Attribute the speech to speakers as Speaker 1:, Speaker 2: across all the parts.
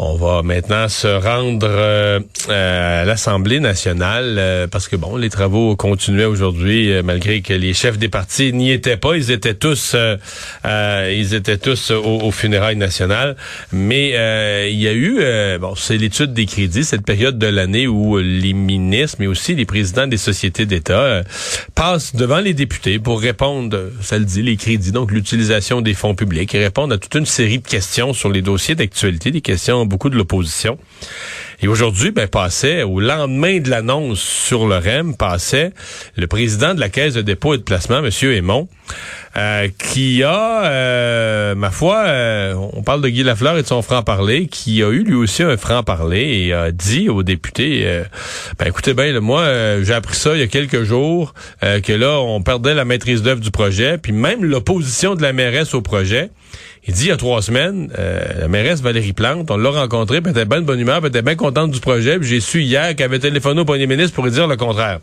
Speaker 1: On va maintenant se rendre euh, à l'Assemblée nationale euh, parce que bon, les travaux continuaient aujourd'hui euh, malgré que les chefs des partis n'y étaient pas. Ils étaient tous, ils étaient tous au, funérailles nationales. Mais il y a eu, bon, c'est l'étude des crédits, cette période de l'année où les ministres, mais aussi les présidents des sociétés d'État passent devant les députés pour répondre, ça le dit, les crédits, donc l'utilisation des fonds publics, et répondre à toute une série de questions sur les dossiers d'actualité, des questions beaucoup de l'opposition. Et aujourd'hui, ben, passait, au lendemain de l'annonce sur le REM, passait le président de la Caisse de dépôt et de placement, M. Aymon, euh, qui a, euh, ma foi, euh, on parle de Guy Lafleur et de son franc-parler, qui a eu lui aussi un franc-parler et a dit aux députés, ben écoutez bien, moi, j'ai appris ça il y a quelques jours, que là, on perdait la maîtrise d'œuvre du projet, puis même l'opposition de la mairesse au projet, il dit il y a trois semaines, la mairesse Valérie Plante, on l'a rencontrée, elle était bien bonne humeur, elle était bien contente du projet, j'ai su hier qu'elle avait téléphoné au premier ministre pour lui dire le contraire.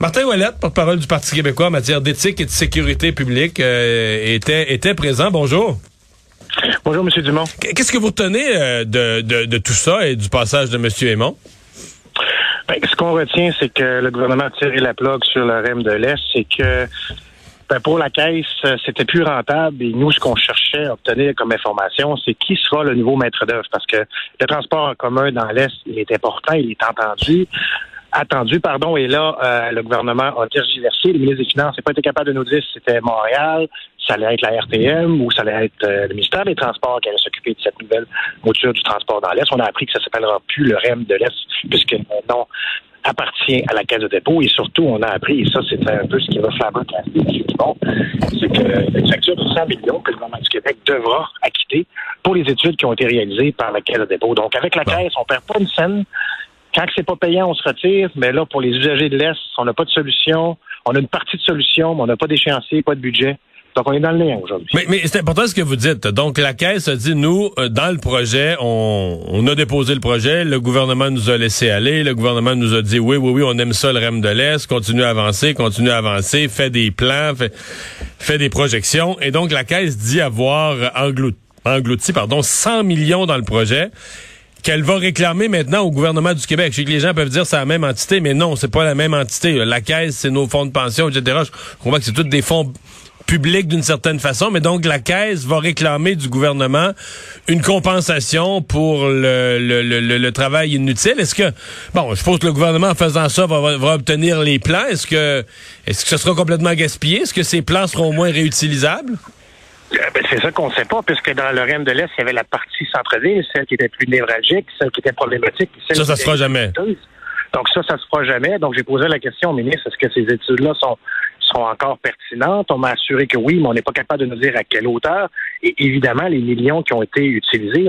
Speaker 1: Martin Ouellette, porte-parole du Parti québécois en matière d'éthique et de sécurité publique, euh, était, était présent. Bonjour.
Speaker 2: Bonjour, M. Dumont.
Speaker 1: Qu'est-ce que vous retenez euh, de, de, tout ça et du passage de M. Aymon?
Speaker 2: Ben, ce qu'on retient, c'est que le gouvernement a tiré la plaque sur le REM de l'Est. C'est que ben, pour la caisse, c'était plus rentable. Et nous, ce qu'on cherchait à obtenir comme information, c'est qui sera le nouveau maître d'œuvre. Parce que le transport en commun dans l'Est, il est important, il est entendu attendu, pardon, et là, euh, le gouvernement a tergiversé. Le ministre des Finances n'a pas été capable de nous dire si c'était Montréal, ça allait être la RTM ou ça allait être euh, le ministère des Transports qui allait s'occuper de cette nouvelle mouture du transport dans l'Est. On a appris que ça s'appellera plus le REM de l'Est, puisque le nom appartient à la Caisse de dépôt. Et surtout, on a appris, et ça, c'est un peu ce qui va faire bon, c'est que une facture de 100 millions que le gouvernement du Québec devra acquitter pour les études qui ont été réalisées par la Caisse de dépôt. Donc, avec la Caisse, on perd pas une scène quand c'est pas payant, on se retire, mais là, pour les usagers de l'Est, on n'a pas de solution. On a une partie de solution, mais on n'a pas d'échéancier, pas de budget. Donc, on est dans le lien aujourd'hui.
Speaker 1: Mais, c'est important ce que vous dites. Donc, la Caisse a dit, nous, euh, dans le projet, on, a déposé le projet, le gouvernement nous a laissé aller, le gouvernement nous a dit, oui, oui, oui, on aime ça, le REM de l'Est, continue à avancer, continue à avancer, fait des plans, fait, des projections. Et donc, la Caisse dit avoir englouti, pardon, 100 millions dans le projet qu'elle va réclamer maintenant au gouvernement du Québec. Je sais que les gens peuvent dire c'est la même entité, mais non, c'est pas la même entité. La caisse, c'est nos fonds de pension, etc. Je comprends que c'est tous des fonds publics d'une certaine façon, mais donc la caisse va réclamer du gouvernement une compensation pour le, le, le, travail inutile. Est-ce que bon, je suppose que le gouvernement en faisant ça va, va obtenir les plans. Est-ce que est-ce que ce sera complètement gaspillé? Est-ce que ces plans seront au moins réutilisables?
Speaker 2: Euh, ben, c'est ça qu'on ne sait pas, puisque dans le REM de l'Est, il y avait la partie centre-ville, celle qui était plus névralgique, celle qui était problématique. Celle
Speaker 1: ça, ça se fera jamais.
Speaker 2: Donc ça, ça se fera jamais. Donc j'ai posé la question au ministre, est-ce que ces études-là sont sont encore pertinentes. On m'a assuré que oui, mais on n'est pas capable de nous dire à quelle hauteur. Et évidemment, les millions qui ont été utilisés,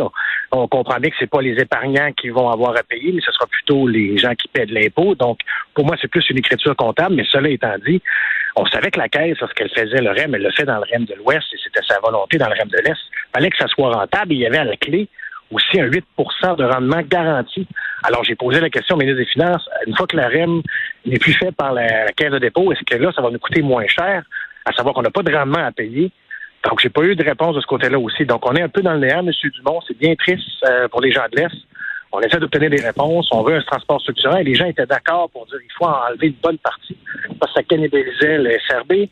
Speaker 2: on, comprend bien que c'est pas les épargnants qui vont avoir à payer, mais ce sera plutôt les gens qui paient de l'impôt. Donc, pour moi, c'est plus une écriture comptable. Mais cela étant dit, on savait que la caisse, lorsqu'elle faisait le REM, elle le fait dans le REM de l'Ouest et c'était sa volonté dans le REM de l'Est. Il fallait que ça soit rentable. Et il y avait la clé aussi un 8% de rendement garanti. Alors, j'ai posé la question au ministre des Finances, une fois que la REM n'est plus fait par la, caisse de dépôt, est-ce que là, ça va nous coûter moins cher, à savoir qu'on n'a pas de rendement à payer? Donc, j'ai pas eu de réponse de ce côté-là aussi. Donc, on est un peu dans le néant, M. Dumont. C'est bien triste euh, pour les gens de l'Est. On essaie d'obtenir des réponses. On veut un transport structurant. Et les gens étaient d'accord pour dire qu'il faut enlever une bonne partie parce que ça cannibalisait le SRB.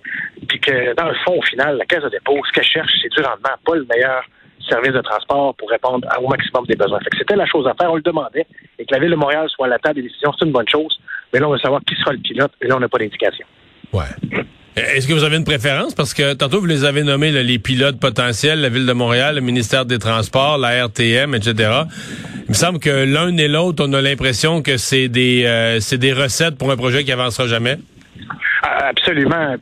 Speaker 2: Puis que, dans le fond, au final, la caisse de dépôt, ce qu'elle cherche, c'est du rendement, pas le meilleur service de transport pour répondre au maximum des besoins. c'était la chose à faire, on le demandait, et que la Ville de Montréal soit à la table des décisions, c'est une bonne chose. Mais là, on veut savoir qui sera le pilote, et là, on n'a pas d'indication.
Speaker 1: Ouais. Est-ce que vous avez une préférence? Parce que tantôt, vous les avez nommés les pilotes potentiels, la Ville de Montréal, le ministère des Transports, la RTM, etc. Il me semble que l'un et l'autre, on a l'impression que c'est des, euh, c'est des recettes pour un projet qui avancera jamais.
Speaker 2: Absolument.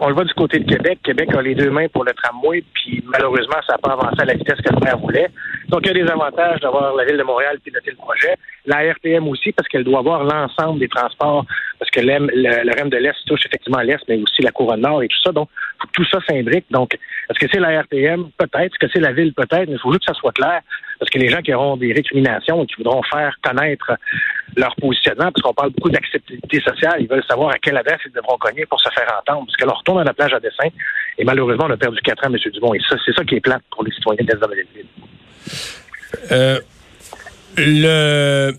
Speaker 2: on le voit du côté de Québec. Québec a les deux mains pour le tramway, puis malheureusement, ça n'a pas avancé à la vitesse que le maire voulait. Donc, il y a des avantages d'avoir la Ville de Montréal piloter le projet. La RTM aussi, parce qu'elle doit avoir l'ensemble des transports, que le, REM de l'Est touche effectivement l'Est, mais aussi la couronne nord et tout ça. Donc, tout ça s'imbrique. Donc, est-ce que c'est la RTM? Peut-être. Est-ce que c'est la Ville? Peut-être. Mais il faut juste que ça soit clair, parce que les gens qui auront des récriminations et qui voudront faire connaître leur positionnement, parce qu'on parle beaucoup d'acceptabilité sociale, ils veulent savoir à quelle adresse ils devront cogner pour se faire entendre. Parce que là, on retourne à la plage à dessin, et malheureusement, on a perdu quatre ans, M. Dumont. Et ça, c'est ça qui est plate pour les citoyens de l'Est de
Speaker 1: euh, Le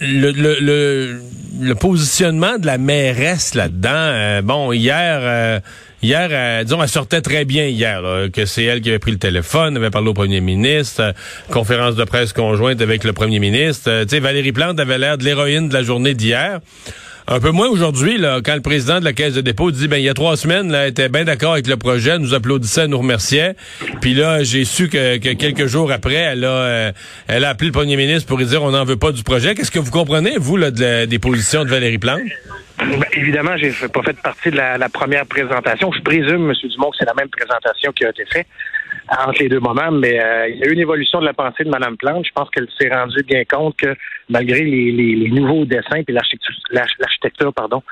Speaker 1: le, le, le, positionnement de la mairesse là-dedans, euh, bon, hier, euh, hier, euh, disons, elle sortait très bien hier, que c'est elle qui avait pris le téléphone, avait parlé au premier ministre, conférence de presse conjointe avec le premier ministre. tu sais, Valérie Plante avait l'air de l'héroïne de la journée d'hier. Un peu moins aujourd'hui, quand le président de la Caisse de dépôt dit, ben il y a trois semaines, là, était bien d'accord avec le projet, nous applaudissait, nous remerciait. Puis là, j'ai su que, quelques jours après, elle a, euh, elle a appelé le premier ministre pour lui dire, on n'en veut pas du projet. Qu'est-ce que vous comprenez, vous, là, des positions de Valérie Plante?
Speaker 2: Ben, évidemment, j'ai pas fait partie de la, la, première présentation. Je présume, M. Dumont, que c'est la même présentation qui a été faite entre les deux moments, mais euh, il y a eu une évolution de la pensée de Mme Plante. Je pense qu'elle s'est rendue bien compte que malgré les, les, nouveaux dessins et l'architecture, pardon,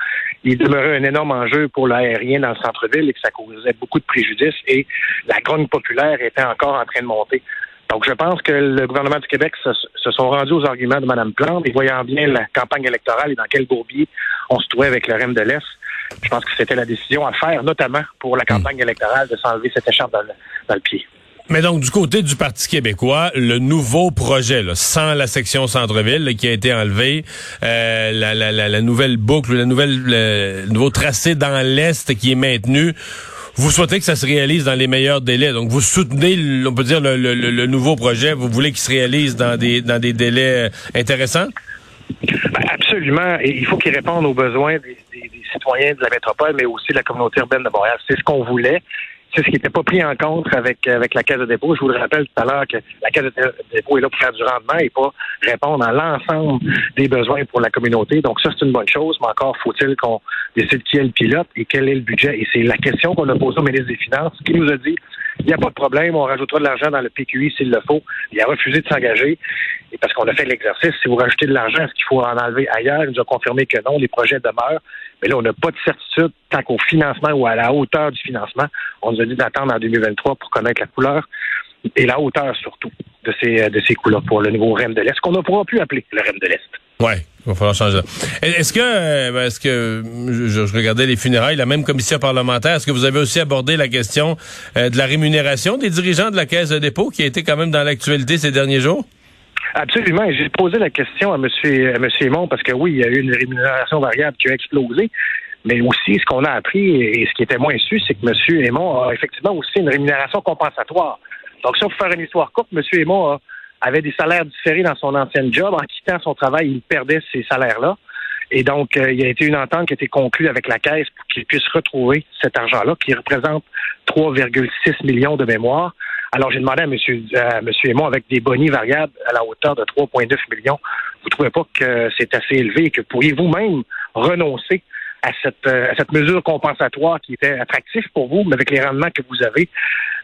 Speaker 2: il demeurait un énorme enjeu pour l'aérien dans le centre-ville et que ça causait beaucoup de préjudices et la grogne populaire était encore en train de monter. Donc, je pense que le gouvernement du Québec se, sont rendus aux arguments de Mme Plante et voyant bien la campagne électorale et dans quel bourbier on se trouvait avec le REM de l'Est, je pense que c'était la décision à faire, notamment pour la campagne électorale, de s'enlever cette écharpe dans le, pied.
Speaker 1: Mais donc, du côté du Parti québécois, le nouveau projet, sans la section centre-ville qui a été enlevée, euh, la, nouvelle boucle, la nouvelle, le nouveau tracé dans l'Est qui est maintenu, vous souhaitez que ça se réalise dans les meilleurs délais. Donc, vous soutenez, on peut dire, le, nouveau projet. Vous voulez qu'il se réalise dans des, dans des délais intéressants?
Speaker 2: Ben, absolument. Et il faut qu'il réponde aux besoins des, citoyens de la métropole, mais aussi de la communauté urbaine de Montréal. C'est ce qu'on voulait. C'est ce qui n'était pas pris en compte avec, avec la Caisse de dépôt. Je vous le rappelle tout à l'heure que la Caisse de dépôt est là pour faire du rendement et pas répondre à l'ensemble des besoins pour la communauté. Donc ça, c'est une bonne chose, mais encore faut-il qu'on décide qui est le pilote et quel est le budget. Et c'est la question qu'on a posée au ministre des Finances, qui nous a dit il n'y a pas de problème, on rajoutera de l'argent dans le PQI s'il le faut. Il a refusé de s'engager. Et parce qu'on a fait l'exercice, si vous rajoutez de l'argent, est-ce qu'il faut en enlever ailleurs? Il nous a confirmé que non, les projets demeurent. Mais là, on n'a pas de certitude tant qu'au financement ou à la hauteur du financement. On nous a dit d'attendre en 2023 pour connaître la couleur et la hauteur surtout de ces, de ces couleurs pour le nouveau REM de l'Est, qu'on ne pourra plus appeler le REM de l'Est.
Speaker 1: Oui, il va falloir changer. Est-ce que, euh, est-ce que je, regardais les funérailles, la même commission parlementaire, est-ce que vous avez aussi abordé la question euh, de la rémunération des dirigeants de la Caisse de dépôt qui a été quand même dans l'actualité ces derniers jours?
Speaker 2: Absolument. J'ai posé la question à M. À Aymon parce que oui, il y a eu une rémunération variable qui a explosé. Mais aussi, ce qu'on a appris et ce qui était moins su, c'est que M. Aymon a effectivement aussi une rémunération compensatoire. Donc, si on peut faire une histoire courte, M. Aymon a avait des salaires différés dans son ancienne job. En quittant son travail, il perdait ces salaires-là. Et donc, euh, il y a été une entente qui a été conclue avec la Caisse pour qu'il puisse retrouver cet argent-là, qui représente 3,6 millions de mémoire. Alors, j'ai demandé à M. Monsieur avec des bonnies variables à la hauteur de 3,9 millions, vous ne trouvez pas que c'est assez élevé et que pourriez vous-même renoncer à cette, euh, à cette mesure compensatoire qui était attractive pour vous, mais avec les rendements que vous avez,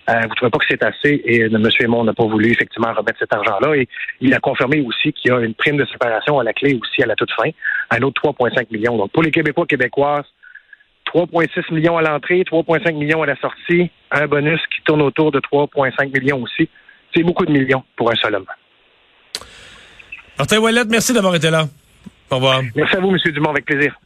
Speaker 2: euh, vous ne trouvez pas que c'est assez et euh, M. Aymon n'a pas voulu effectivement remettre cet argent-là. Et il a confirmé aussi qu'il y a une prime de séparation à la clé aussi à la toute fin, un autre 3,5 millions. Donc pour les Québécois québécoises, 3,6 millions à l'entrée, 3,5 millions à la sortie, un bonus qui tourne autour de 3,5 millions aussi. C'est beaucoup de millions pour un seul homme.
Speaker 1: Martin Wallet, merci d'avoir été là. Au revoir.
Speaker 2: Merci à vous, M. Dumont, avec plaisir.